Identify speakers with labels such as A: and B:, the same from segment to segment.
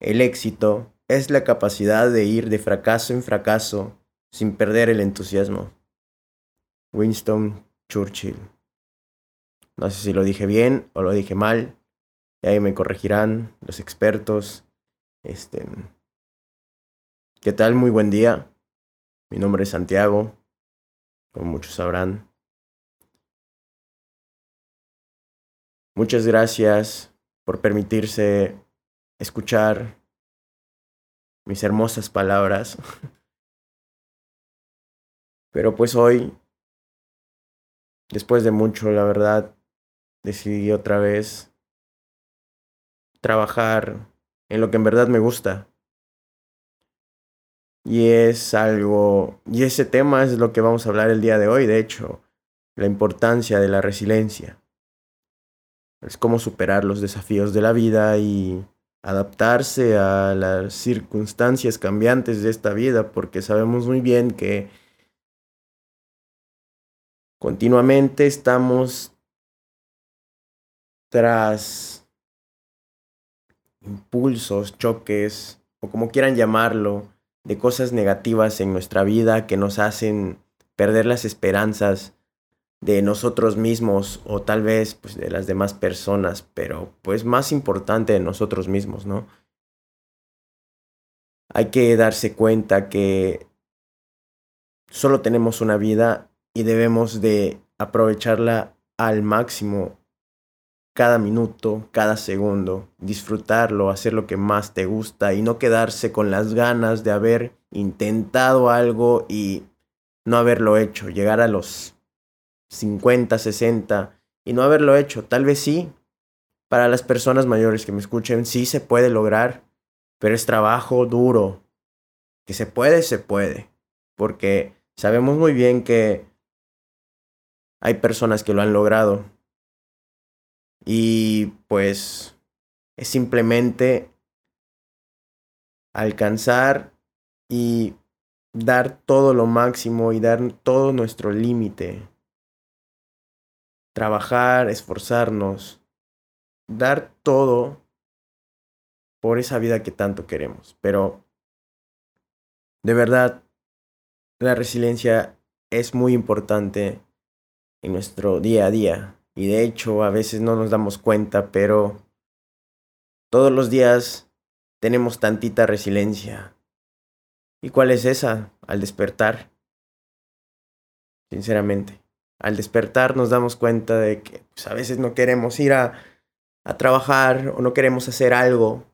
A: El éxito es la capacidad de ir de fracaso en fracaso sin perder el entusiasmo. Winston Churchill. No sé si lo dije bien o lo dije mal. Y ahí me corregirán los expertos. Este. ¿Qué tal? Muy buen día. Mi nombre es Santiago. Como muchos sabrán. Muchas gracias por permitirse escuchar mis hermosas palabras. Pero pues hoy, después de mucho, la verdad, decidí otra vez trabajar en lo que en verdad me gusta. Y es algo, y ese tema es lo que vamos a hablar el día de hoy, de hecho, la importancia de la resiliencia. Es cómo superar los desafíos de la vida y adaptarse a las circunstancias cambiantes de esta vida, porque sabemos muy bien que continuamente estamos tras impulsos, choques, o como quieran llamarlo, de cosas negativas en nuestra vida que nos hacen perder las esperanzas de nosotros mismos o tal vez pues de las demás personas, pero pues más importante de nosotros mismos, ¿no? Hay que darse cuenta que solo tenemos una vida y debemos de aprovecharla al máximo cada minuto, cada segundo, disfrutarlo, hacer lo que más te gusta y no quedarse con las ganas de haber intentado algo y no haberlo hecho, llegar a los 50, 60 y no haberlo hecho. Tal vez sí, para las personas mayores que me escuchen, sí se puede lograr, pero es trabajo duro. Que se puede, se puede. Porque sabemos muy bien que hay personas que lo han logrado. Y pues es simplemente alcanzar y dar todo lo máximo y dar todo nuestro límite trabajar, esforzarnos, dar todo por esa vida que tanto queremos. Pero de verdad, la resiliencia es muy importante en nuestro día a día. Y de hecho, a veces no nos damos cuenta, pero todos los días tenemos tantita resiliencia. ¿Y cuál es esa? Al despertar. Sinceramente al despertar nos damos cuenta de que pues, a veces no queremos ir a, trabajar o no queremos hacer algo.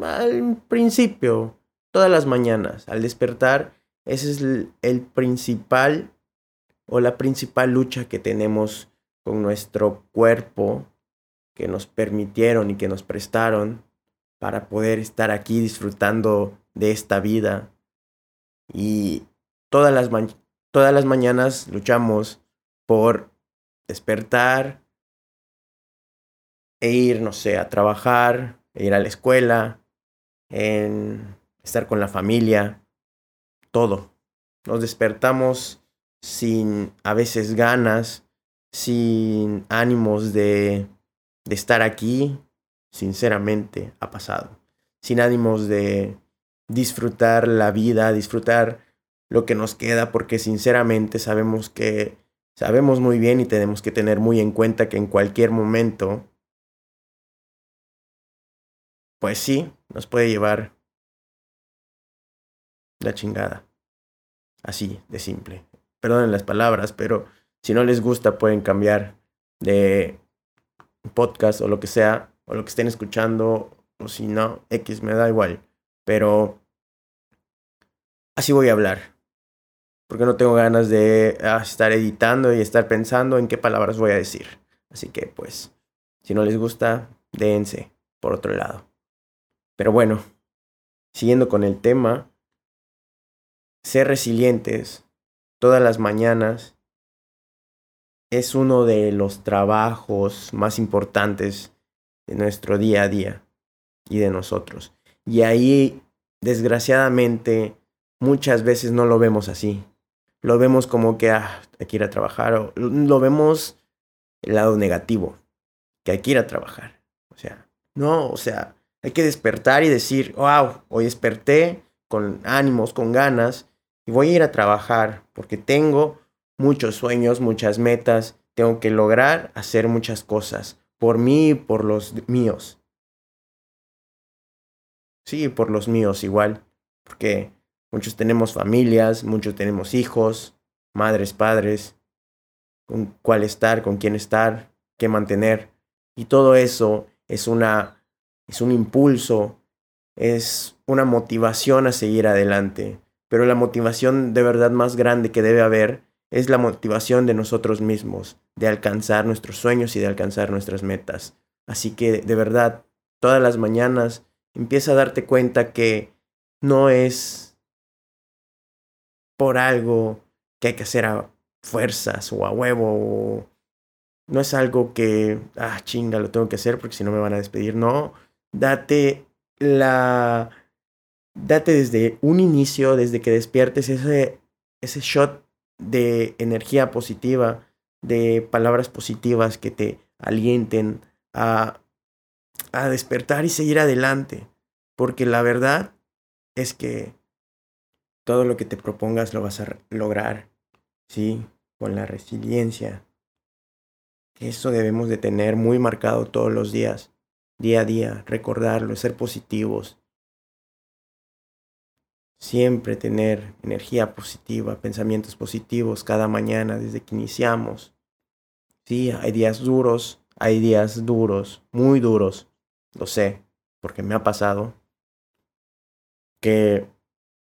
A: Al principio, todas las mañanas, al despertar, ese es el, el principal o la principal lucha que tenemos con nuestro cuerpo que nos permitieron y que nos prestaron para poder estar aquí disfrutando de esta vida. Y todas las, todas las mañanas luchamos por despertar e ir, no sé, a trabajar, e ir a la escuela, estar con la familia, todo. Nos despertamos sin a veces ganas, sin ánimos de estar aquí, sinceramente ha pasado. Sin ánimos de disfrutar la vida, disfrutar lo que nos queda, porque sinceramente sabemos que Sabemos muy bien y tenemos que tener muy en cuenta que en cualquier momento, pues sí, nos puede llevar la chingada. Así de simple. Perdonen las palabras, pero si no les gusta pueden cambiar de podcast o lo que sea, o lo que estén escuchando, o si no, X me da igual. Pero así voy a hablar porque no tengo ganas de ah, estar editando y estar pensando en qué palabras voy a decir. Así que pues, si no les gusta, déense por otro lado. Pero bueno, siguiendo con el tema, ser resilientes todas las mañanas es uno de los trabajos más importantes de nuestro día a día y de nosotros. Y ahí, desgraciadamente, muchas veces no lo vemos así lo vemos como que ah, hay que ir a trabajar, o lo vemos el lado negativo, que hay que ir a trabajar. O sea, no, o sea, Hay que despertar y decir, wow, hoy desperté con ánimos, con ganas, y voy a ir a trabajar porque tengo muchos sueños, muchas metas, tengo que lograr hacer muchas cosas por mí y por los míos. Sí, por los míos igual, porque muchos tenemos familias, muchos tenemos hijos, madres, padres, con cuál estar, con quién estar, qué mantener. Y todo eso es una es un impulso, es una motivación a seguir adelante. Pero la motivación de verdad más grande que debe haber es la motivación de nosotros mismos, de alcanzar nuestros sueños y de alcanzar nuestras metas. Así que de verdad, todas las mañanas empieza a darte cuenta que no es por algo que hay que hacer a fuerzas o a huevo. no es algo que, ah, chinga, lo tengo que hacer porque si no me van a despedir. No, date la... Date desde un inicio, desde que despiertes ese, ese shot de energía positiva, de palabras positivas que te alienten a, a despertar y seguir adelante. Porque la verdad es que todo lo que te propongas lo vas a lograr, ¿sí? Con la resiliencia. Eso debemos de tener muy marcado todos los días día a día, recordarlo, ser positivos. Siempre tener energía positiva, pensamientos positivos cada mañana desde que iniciamos. Sí, hay días duros, hay días duros, muy duros, lo sé, porque me ha pasado que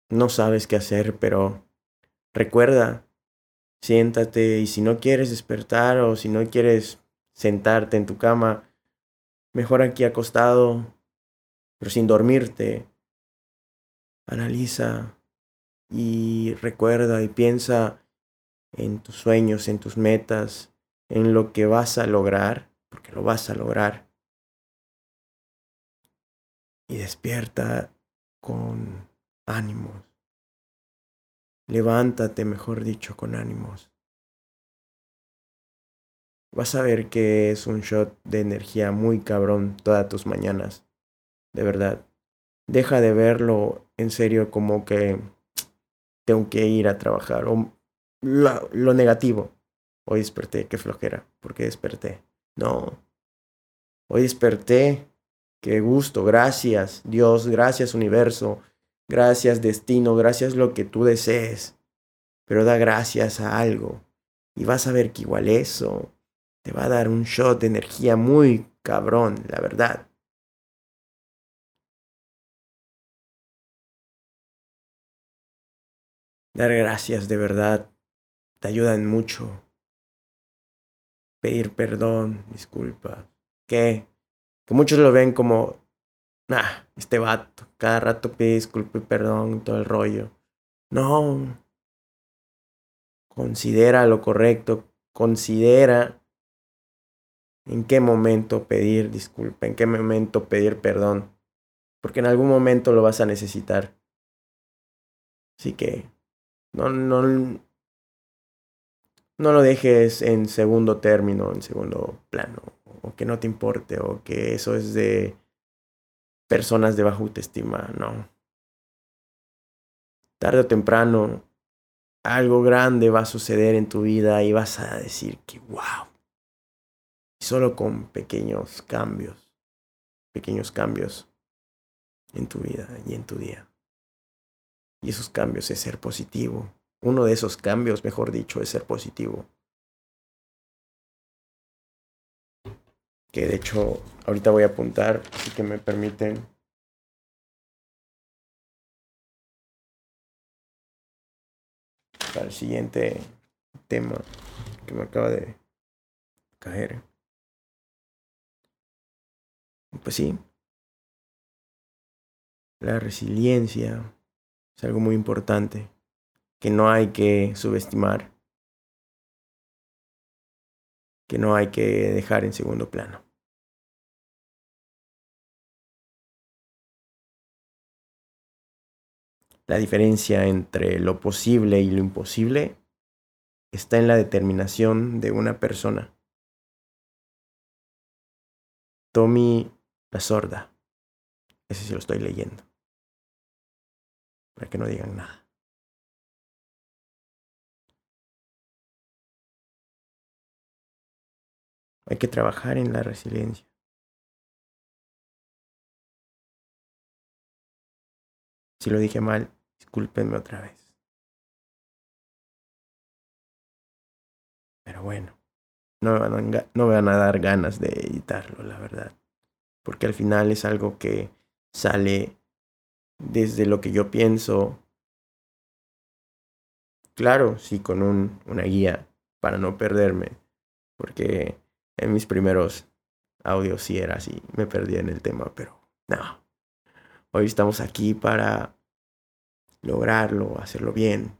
A: no sabes qué hacer, pero recuerda, siéntate y si no quieres despertar o si no quieres sentarte en tu cama, mejor aquí acostado, pero sin dormirte. Analiza y recuerda y piensa en tus sueños, en tus metas, en lo que vas a lograr, porque lo vas a lograr. Y despierta con ánimos. Levántate, mejor dicho, con ánimos vas a ver que es un shot de energía muy cabrón todas tus mañanas. De verdad. Deja de verlo en serio como que tengo que ir a trabajar. O lo, negativo. Hoy desperté, qué flojera. ¿Por qué desperté? No. Hoy desperté. Qué gusto. Gracias, Dios. Gracias, universo. Gracias, destino. Gracias lo que tú desees. Pero da gracias a algo. Y vas a ver que igual eso te va a dar un shot de energía muy cabrón, la verdad. Dar gracias de verdad te ayudan mucho. Pedir perdón, disculpa. Que, que muchos lo ven como, nah, este vato, cada rato pide disculpa y perdón, todo el rollo. No. Considera lo correcto, considera en qué momento pedir disculpa, en qué momento pedir perdón, porque en algún momento lo vas a necesitar. Así que no, no, no lo dejes en segundo término, en segundo plano, o que no te importe, o que eso es de personas de baja autoestima, no. Tarde o temprano, algo grande va a suceder en tu vida y vas a decir que, wow, solo con pequeños cambios, pequeños cambios en tu vida y en tu día. Y esos cambios es ser positivo. Uno de esos cambios, mejor dicho, es ser positivo. Que de hecho, ahorita voy a apuntar, así que me permiten. Para el siguiente tema que me acaba de caer. Pues sí, la resiliencia es algo muy importante que no hay que subestimar, que no hay que dejar en segundo plano. La diferencia entre lo posible y lo imposible está en la determinación de una persona. Tommy la sorda. ese sí lo estoy leyendo. Para que no digan nada. Hay que trabajar en la resiliencia. Si lo dije mal, discúlpenme otra vez. Pero bueno, no me, van a, no me van a dar ganas de editarlo, la verdad. Porque al final es algo que sale desde lo que yo pienso. Claro, sí, con un, una guía para no perderme. Porque en mis primeros audios sí era así, me perdí en el tema, pero no. Hoy estamos aquí para lograrlo, hacerlo bien,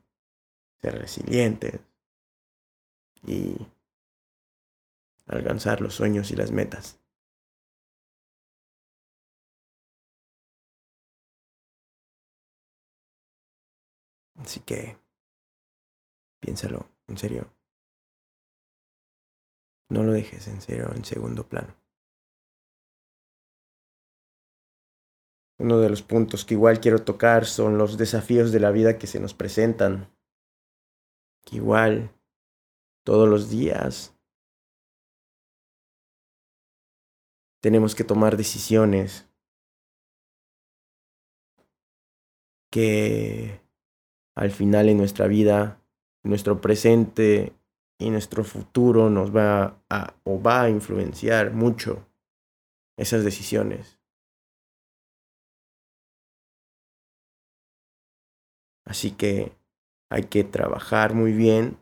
A: ser resilientes y alcanzar los sueños y las metas. Así que piénsalo, en serio. No lo dejes en serio en segundo plano. Uno de los puntos que igual quiero tocar son los desafíos de la vida que se nos presentan. Igual todos los días tenemos que tomar decisiones que al final en nuestra vida, nuestro presente y nuestro futuro nos va a o va a influenciar mucho esas decisiones. Así que hay que trabajar muy bien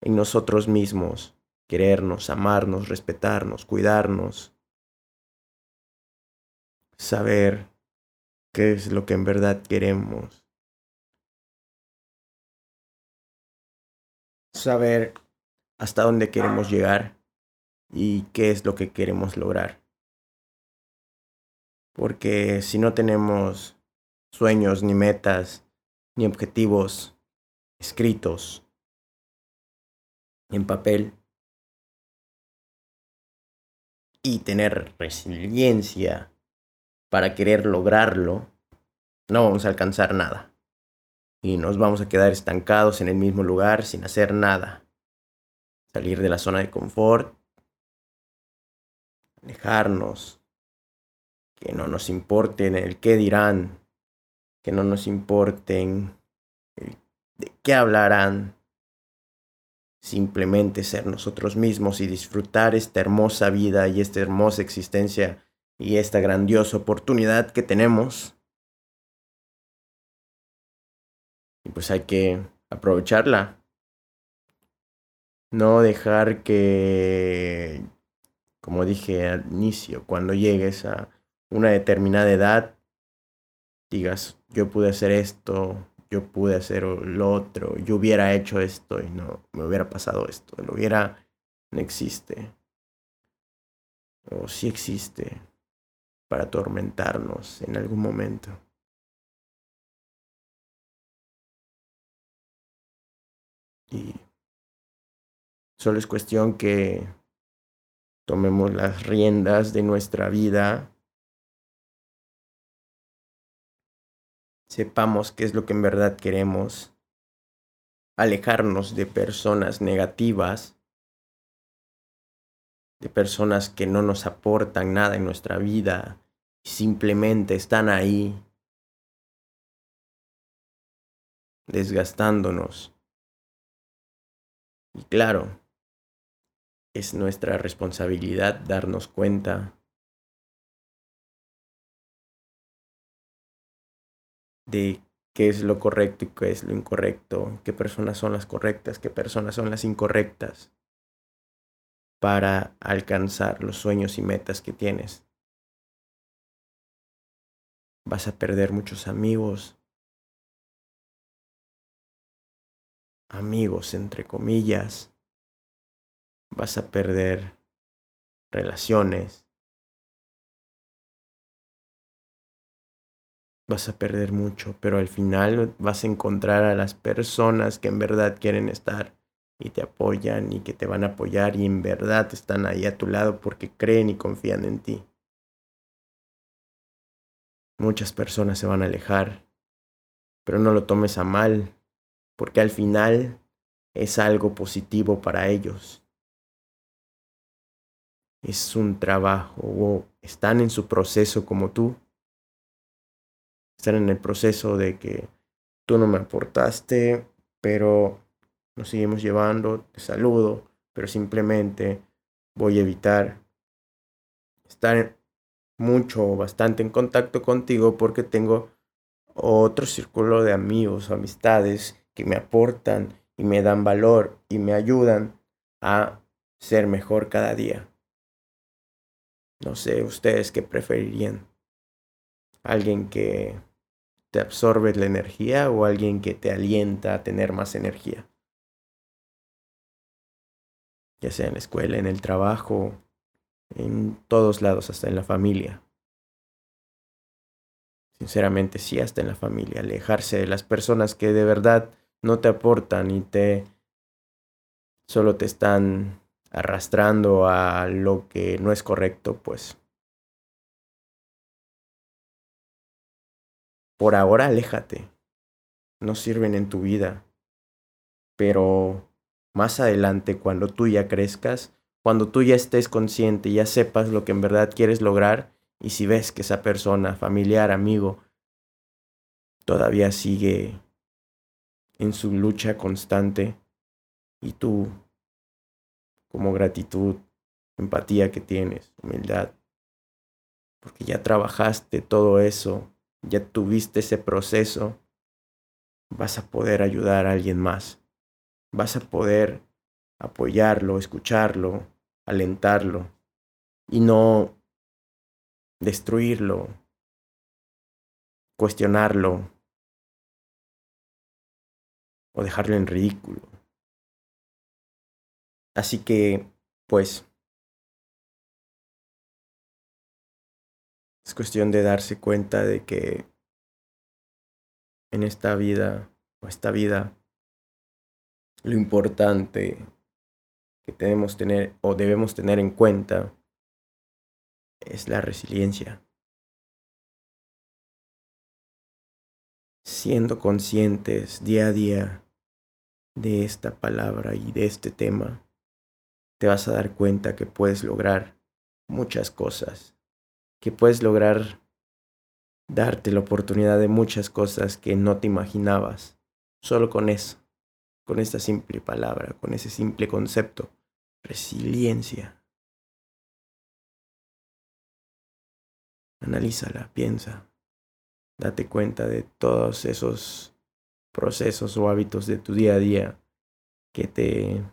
A: en nosotros mismos, querernos, amarnos, respetarnos, cuidarnos, saber qué es lo que en verdad queremos saber hasta dónde queremos llegar y qué es lo que queremos lograr. Porque si no tenemos sueños, ni metas, ni objetivos escritos en papel, y tener resiliencia para querer lograrlo, no vamos a alcanzar nada. Y nos vamos a quedar estancados en el mismo lugar sin hacer nada. Salir de la zona de confort, alejarnos, que no nos importen el qué dirán, que no nos importen de qué hablarán, simplemente ser nosotros mismos y disfrutar esta hermosa vida y esta hermosa existencia y esta grandiosa oportunidad que tenemos Y pues hay que aprovecharla. No dejar que, como dije al inicio, cuando llegues a una determinada edad, digas, yo pude hacer esto, yo pude hacer lo otro, yo hubiera hecho esto y no me hubiera pasado esto. Lo hubiera no existe. O sí existe para atormentarnos en algún momento. Y solo es cuestión que tomemos las riendas de nuestra vida, sepamos qué es lo que en verdad queremos, alejarnos de personas negativas, de personas que no nos aportan nada en nuestra vida y simplemente están ahí desgastándonos. Y claro, es nuestra responsabilidad darnos cuenta de qué es lo correcto y qué es lo incorrecto, qué personas son las correctas, qué personas son las incorrectas, para alcanzar los sueños y metas que tienes. Vas a perder muchos amigos, amigos, entre comillas, vas a perder relaciones, vas a perder mucho, pero al final vas a encontrar a las personas que en verdad quieren estar y te apoyan y que te van a apoyar y en verdad están ahí a tu lado porque creen y confían en ti. muchas personas se van a alejar, pero no lo tomes a mal, porque al final es algo positivo para ellos. Es un trabajo o están en su proceso como tú. Están en el proceso de que tú no me aportaste, pero nos seguimos llevando, te saludo, pero simplemente voy a evitar estar mucho o bastante en contacto contigo porque tengo otro círculo de amigos o amistades que me aportan y me dan valor y me ayudan a ser mejor cada día. No sé ustedes qué preferirían. Alguien que te absorbe la energía o alguien que te alienta a tener más energía. Ya sea en la escuela, en el trabajo, en todos lados, hasta en la familia. Sinceramente, sí, hasta en la familia. Alejarse de las personas que de verdad no te aportan y te solo te están arrastrando a lo que no es correcto, pues por ahora aléjate. No sirven en tu vida. Pero más adelante, cuando tú ya crezcas, cuando tú ya estés consciente, ya sepas lo que en verdad quieres lograr, y si ves que esa persona, familiar, amigo, todavía sigue en su lucha constante, y tú, como gratitud, empatía que tienes, humildad, porque ya trabajaste todo eso, ya tuviste ese proceso, vas a poder ayudar a alguien más, vas a poder apoyarlo, escucharlo, alentarlo y no destruirlo, cuestionarlo o dejarlo en ridículo. Así que, pues, es cuestión de darse cuenta de que en esta vida o esta vida lo importante que tenemos tener o debemos tener en cuenta es la resiliencia. Siendo conscientes día a día de esta palabra y de este tema, te vas a dar cuenta que puedes lograr muchas cosas, que puedes lograr darte la oportunidad de muchas cosas que no te imaginabas, solo con eso, con esta simple palabra, con ese simple concepto resiliencia. Analízala, piensa, date cuenta de todos esos procesos o hábitos de tu día a día que te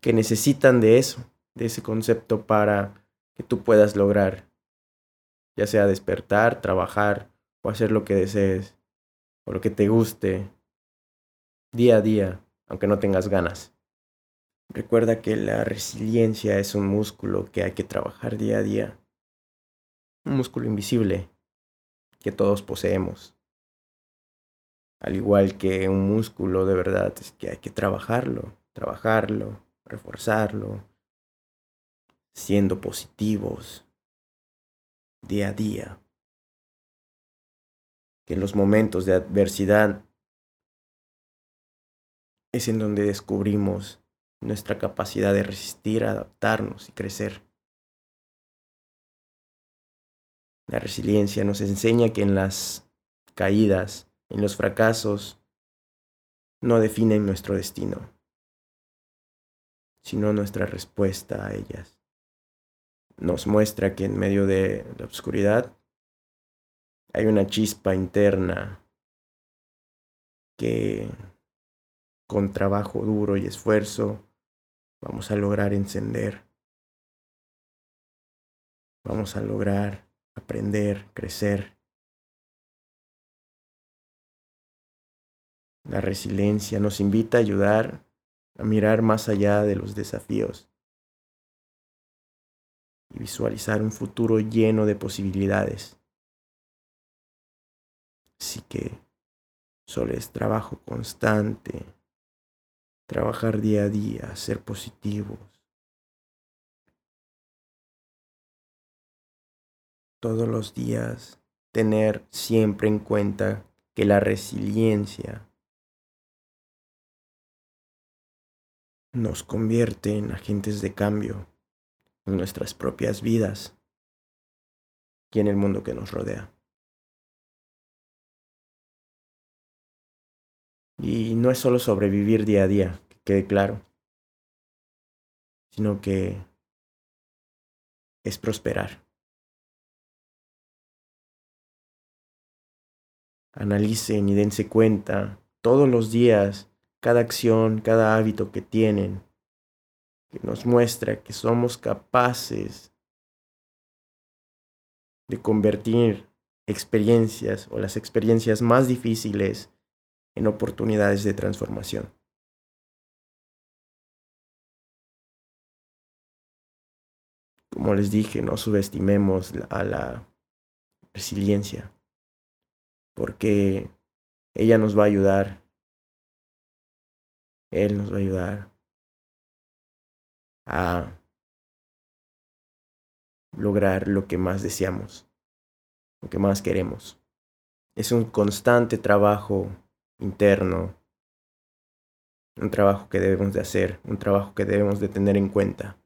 A: que necesitan de eso, de ese concepto para que tú puedas lograr ya sea despertar, trabajar o hacer lo que desees o lo que te guste día a día, aunque no tengas ganas. Recuerda que la resiliencia es un músculo que hay que trabajar día a día. Un músculo invisible que todos poseemos. Al igual que un músculo de verdad es que hay que trabajarlo, trabajarlo, reforzarlo, siendo positivos día a día. Que en los momentos de adversidad es en donde descubrimos nuestra capacidad de resistir, adaptarnos y crecer. La resiliencia nos enseña que en las caídas, en los fracasos, no definen nuestro destino, sino nuestra respuesta a ellas. Nos muestra que en medio de la oscuridad hay una chispa interna que con trabajo duro y esfuerzo vamos a lograr encender. Vamos a lograr aprender, crecer. La resiliencia nos invita a ayudar a mirar más allá de los desafíos y visualizar un futuro lleno de posibilidades. Así que solo es trabajo constante, trabajar día a día, ser positivos. Todos los días tener siempre en cuenta que la resiliencia nos convierte en agentes de cambio en nuestras propias vidas y en el mundo que nos rodea. Y no es solo sobrevivir día a día, que quede claro, sino que es prosperar. Analicen y dense cuenta todos los días cada acción, cada hábito que tienen, nos muestra que somos capaces de convertir experiencias o las experiencias más difíciles en oportunidades de transformación. Como les dije, no subestimemos a la resiliencia, porque ella nos va a ayudar él nos va a ayudar a lograr lo que más deseamos, lo que más queremos. Es un constante trabajo interno, un trabajo que debemos de hacer, un trabajo que debemos de tener en cuenta.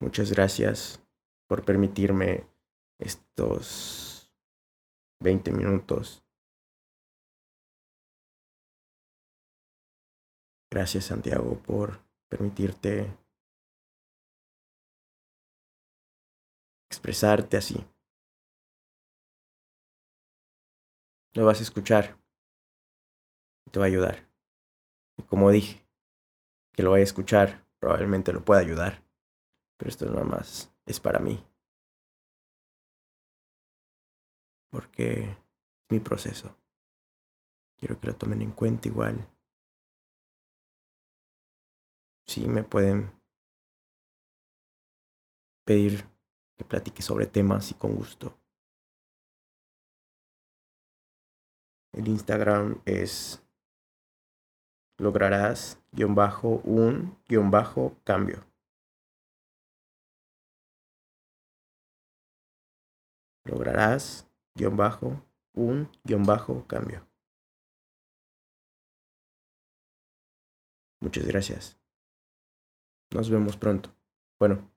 A: Muchas gracias por permitirme estos 20 minutos Gracias Santiago por permitirte expresarte así. Lo vas a escuchar. Te va a ayudar. Y como dije, que lo vaya a escuchar probablemente lo pueda ayudar. Pero esto nada más es para mí. Porque es mi proceso. Quiero que lo tomen en cuenta igual sí me pueden pedir que platique sobre temas y con gusto. El Instagram es lograrás guion bajo un guion bajo cambio. Lograrás guion bajo un guion bajo cambio. Muchas gracias. Nos vemos pronto. Bueno,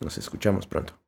A: nos escuchamos pronto.